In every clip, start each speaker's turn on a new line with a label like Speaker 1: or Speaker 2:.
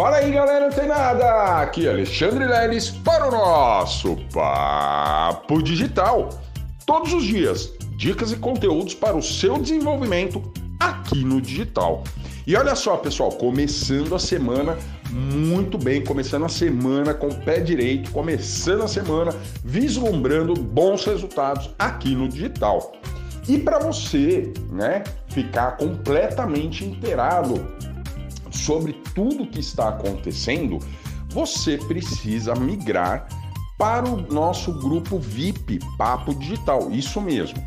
Speaker 1: Fala aí, galera não tem nada. Aqui é Alexandre Leles para o nosso Papo Digital. Todos os dias, dicas e conteúdos para o seu desenvolvimento aqui no digital. E olha só, pessoal, começando a semana muito bem, começando a semana com o pé direito, começando a semana vislumbrando bons resultados aqui no digital. E para você, né, ficar completamente inteirado sobre tudo que está acontecendo, você precisa migrar para o nosso grupo VIP Papo Digital. Isso mesmo.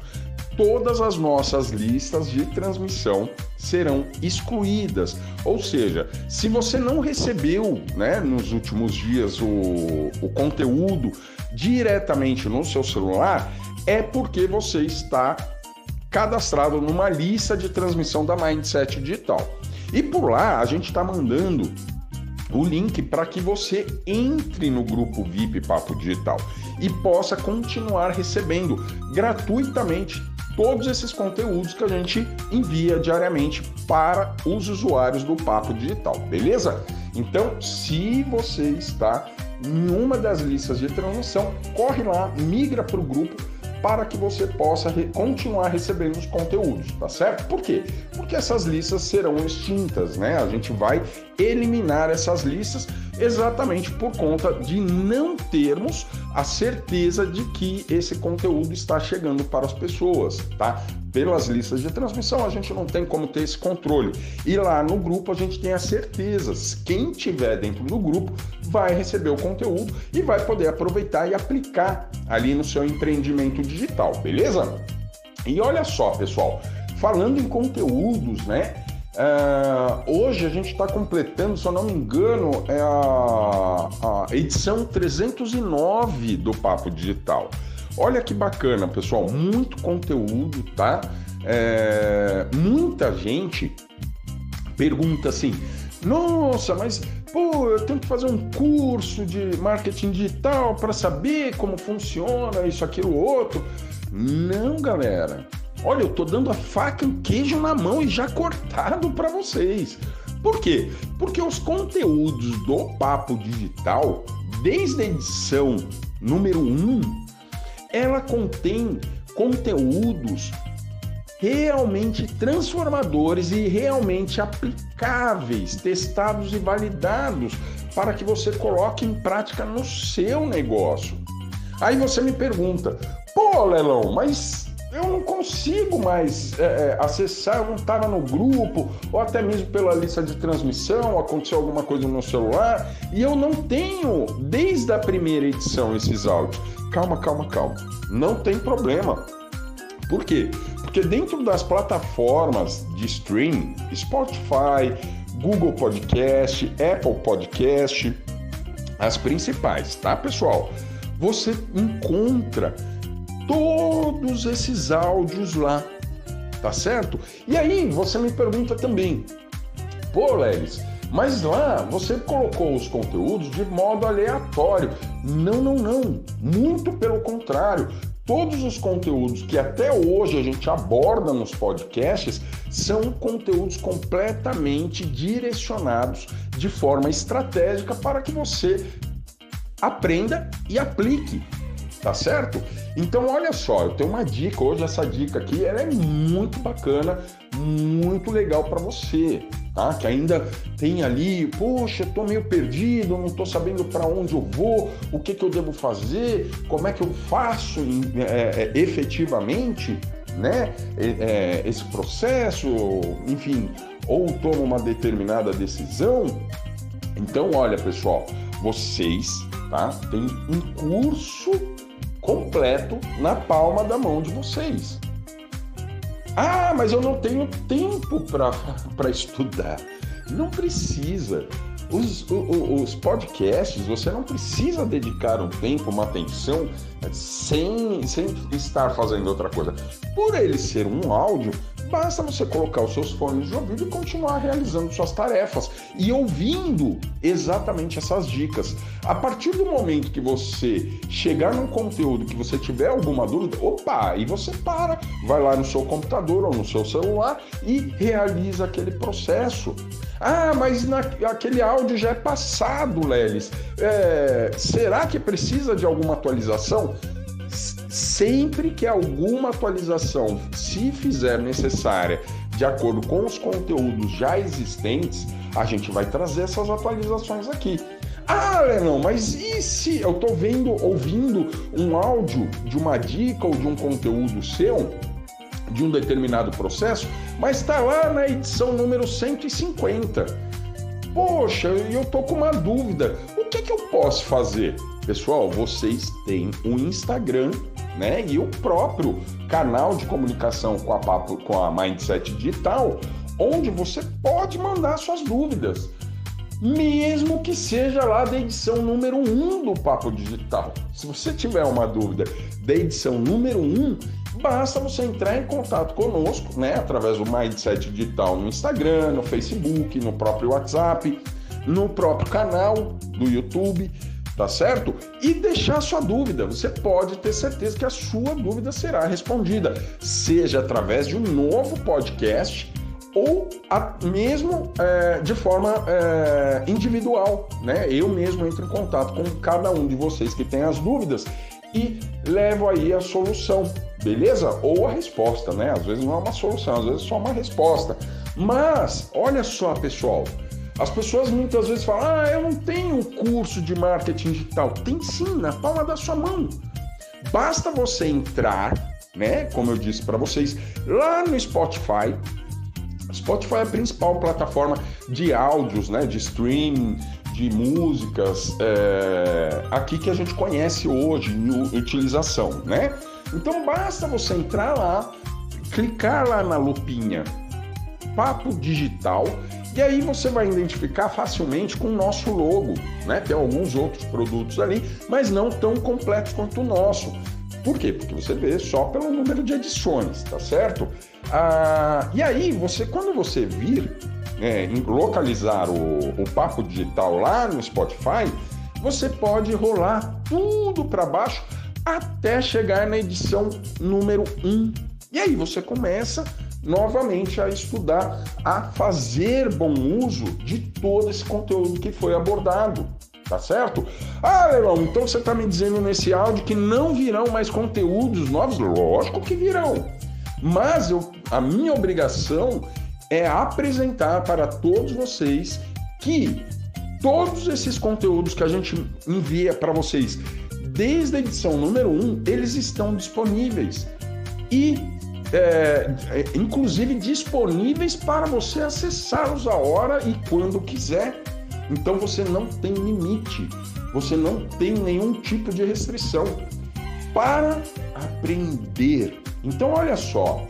Speaker 1: Todas as nossas listas de transmissão serão excluídas. Ou seja, se você não recebeu né, nos últimos dias o, o conteúdo diretamente no seu celular, é porque você está cadastrado numa lista de transmissão da Mindset Digital. E por lá a gente está mandando o link para que você entre no grupo VIP Papo Digital e possa continuar recebendo gratuitamente todos esses conteúdos que a gente envia diariamente para os usuários do Papo Digital, beleza? Então, se você está em uma das listas de transmissão, corre lá, migra para o grupo para que você possa re continuar recebendo os conteúdos, tá certo? Por quê? Porque essas listas serão extintas, né? A gente vai eliminar essas listas exatamente por conta de não termos a certeza de que esse conteúdo está chegando para as pessoas, tá? Pelas listas de transmissão a gente não tem como ter esse controle. E lá no grupo a gente tem as certezas. Quem tiver dentro do grupo vai receber o conteúdo e vai poder aproveitar e aplicar ali no seu empreendimento digital, beleza? E olha só, pessoal, falando em conteúdos, né? Uh, hoje a gente está completando, se eu não me engano, é a, a, edição 309 do Papo Digital. Olha que bacana, pessoal, muito conteúdo, tá? É, muita gente pergunta assim: nossa, mas pô, eu tenho que fazer um curso de marketing digital para saber como funciona isso, aquilo, outro. Não, galera. Olha, eu tô dando a faca e o queijo na mão e já cortado para vocês. Por quê? Porque os conteúdos do Papo Digital, desde a edição número 1, ela contém conteúdos realmente transformadores e realmente aplicáveis, testados e validados para que você coloque em prática no seu negócio. Aí você me pergunta, pô, Lelão, mas eu não consigo mais é, é acessar, eu não estava no grupo, ou até mesmo pela lista de transmissão, aconteceu alguma coisa no meu celular, e eu não tenho, desde a primeira edição, esses áudios. Calma, calma, calma. Não tem problema. Por quê? Porque dentro das plataformas de stream, Spotify, Google Podcast, Apple Podcast, as principais, tá, pessoal? Você encontra todos esses áudios lá, tá certo? E aí você me pergunta também, pô, Lelis, mas lá você colocou os conteúdos de modo aleatório. Não, não, não. Muito pelo contrário. Todos os conteúdos que até hoje a gente aborda nos podcasts são conteúdos completamente direcionados de forma estratégica para que você aprenda e aplique, tá certo? Então olha só, eu tenho uma dica hoje, essa dica aqui ela é muito bacana, muito legal para você, tá? Que ainda tem ali, poxa, tô meio perdido, não tô sabendo para onde eu vou, o que, que eu devo fazer, como é que eu faço é, é, efetivamente, né? É, esse processo, enfim, ou tomo uma determinada decisão. Então, olha, pessoal, vocês, tá? Tem um curso completo na palma da mão de vocês. Ah, mas eu não tenho tempo para estudar. Não precisa. Os, os, os, podcasts, você não precisa dedicar um tempo, uma atenção, sem, sem estar fazendo outra coisa. Por ele ser um áudio, basta você colocar os seus fones de ouvido e continuar realizando suas tarefas e ouvindo exatamente essas dicas. A partir do momento que você chegar num conteúdo que você tiver alguma dúvida, opa, e você para, vai lá no seu computador ou no seu celular e realiza aquele processo. Ah, mas na, aquele áudio já é passado, Lelis. É, será que precisa de alguma atualização? Sempre que alguma atualização se fizer necessária de acordo com os conteúdos já existentes, a gente vai trazer essas atualizações aqui. Ah, Lenão, mas e se eu estou vendo, ouvindo um áudio de uma dica ou de um conteúdo seu, de um determinado processo, mas está lá na edição número 150? Poxa, eu tô com uma dúvida. O que, que eu posso fazer? Pessoal, vocês têm um Instagram, né? E o próprio canal de comunicação com a, Papo, com a Mindset Digital, onde você pode mandar suas dúvidas mesmo que seja lá da edição número 1 do Papo Digital. Se você tiver uma dúvida da edição número 1, basta você entrar em contato conosco, né, através do Mindset Digital no Instagram, no Facebook, no próprio WhatsApp, no próprio canal do YouTube, tá certo? E deixar sua dúvida. Você pode ter certeza que a sua dúvida será respondida, seja através de um novo podcast ou a, mesmo é, de forma é, individual, né? Eu mesmo entro em contato com cada um de vocês que tem as dúvidas e levo aí a solução, beleza? Ou a resposta, né? Às vezes não é uma solução, às vezes é só uma resposta. Mas, olha só, pessoal, as pessoas muitas vezes falam: ah, eu não tenho curso de marketing digital. Tem sim, na palma da sua mão. Basta você entrar, né? Como eu disse para vocês, lá no Spotify Spotify é a principal plataforma de áudios, né, de streaming, de músicas é, aqui que a gente conhece hoje em utilização, né? Então basta você entrar lá, clicar lá na lupinha Papo Digital e aí você vai identificar facilmente com o nosso logo, né? Tem alguns outros produtos ali, mas não tão completos quanto o nosso. Por quê? Porque você vê só pelo número de edições, tá certo? Ah, e aí, você, quando você vir é, localizar o, o Papo Digital lá no Spotify, você pode rolar tudo para baixo até chegar na edição número 1. E aí você começa novamente a estudar, a fazer bom uso de todo esse conteúdo que foi abordado tá certo? Ah, Leilão, então você está me dizendo nesse áudio que não virão mais conteúdos novos? Lógico que virão. Mas eu, a minha obrigação é apresentar para todos vocês que todos esses conteúdos que a gente envia para vocês desde a edição número 1, um, eles estão disponíveis. E é, é, inclusive disponíveis para você acessá-los a hora e quando quiser então você não tem limite, você não tem nenhum tipo de restrição para aprender. Então olha só,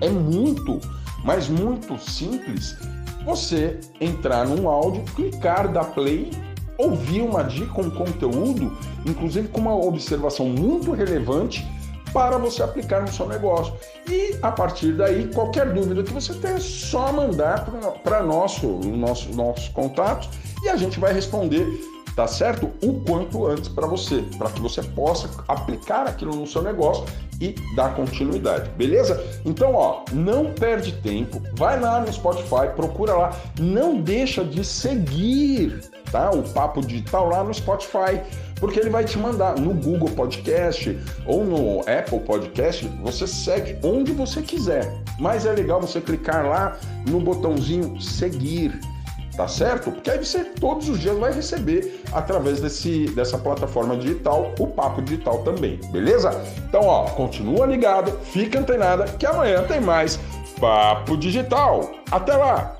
Speaker 1: é muito, mas muito simples você entrar num áudio, clicar da play, ouvir uma dica, um conteúdo, inclusive com uma observação muito relevante para você aplicar no seu negócio. E a partir daí, qualquer dúvida que você tenha, é só mandar para nosso, nosso, nossos contatos e a gente vai responder, tá certo? O quanto antes para você, para que você possa aplicar aquilo no seu negócio e dar continuidade, beleza? Então, ó, não perde tempo, vai lá no Spotify, procura lá, não deixa de seguir, tá? O Papo Digital lá no Spotify porque ele vai te mandar no Google Podcast ou no Apple Podcast, você segue onde você quiser. Mas é legal você clicar lá no botãozinho seguir, tá certo? Porque aí você todos os dias vai receber através desse, dessa plataforma digital o Papo Digital também, beleza? Então, ó, continua ligado, fica antenada que amanhã tem mais Papo Digital. Até lá!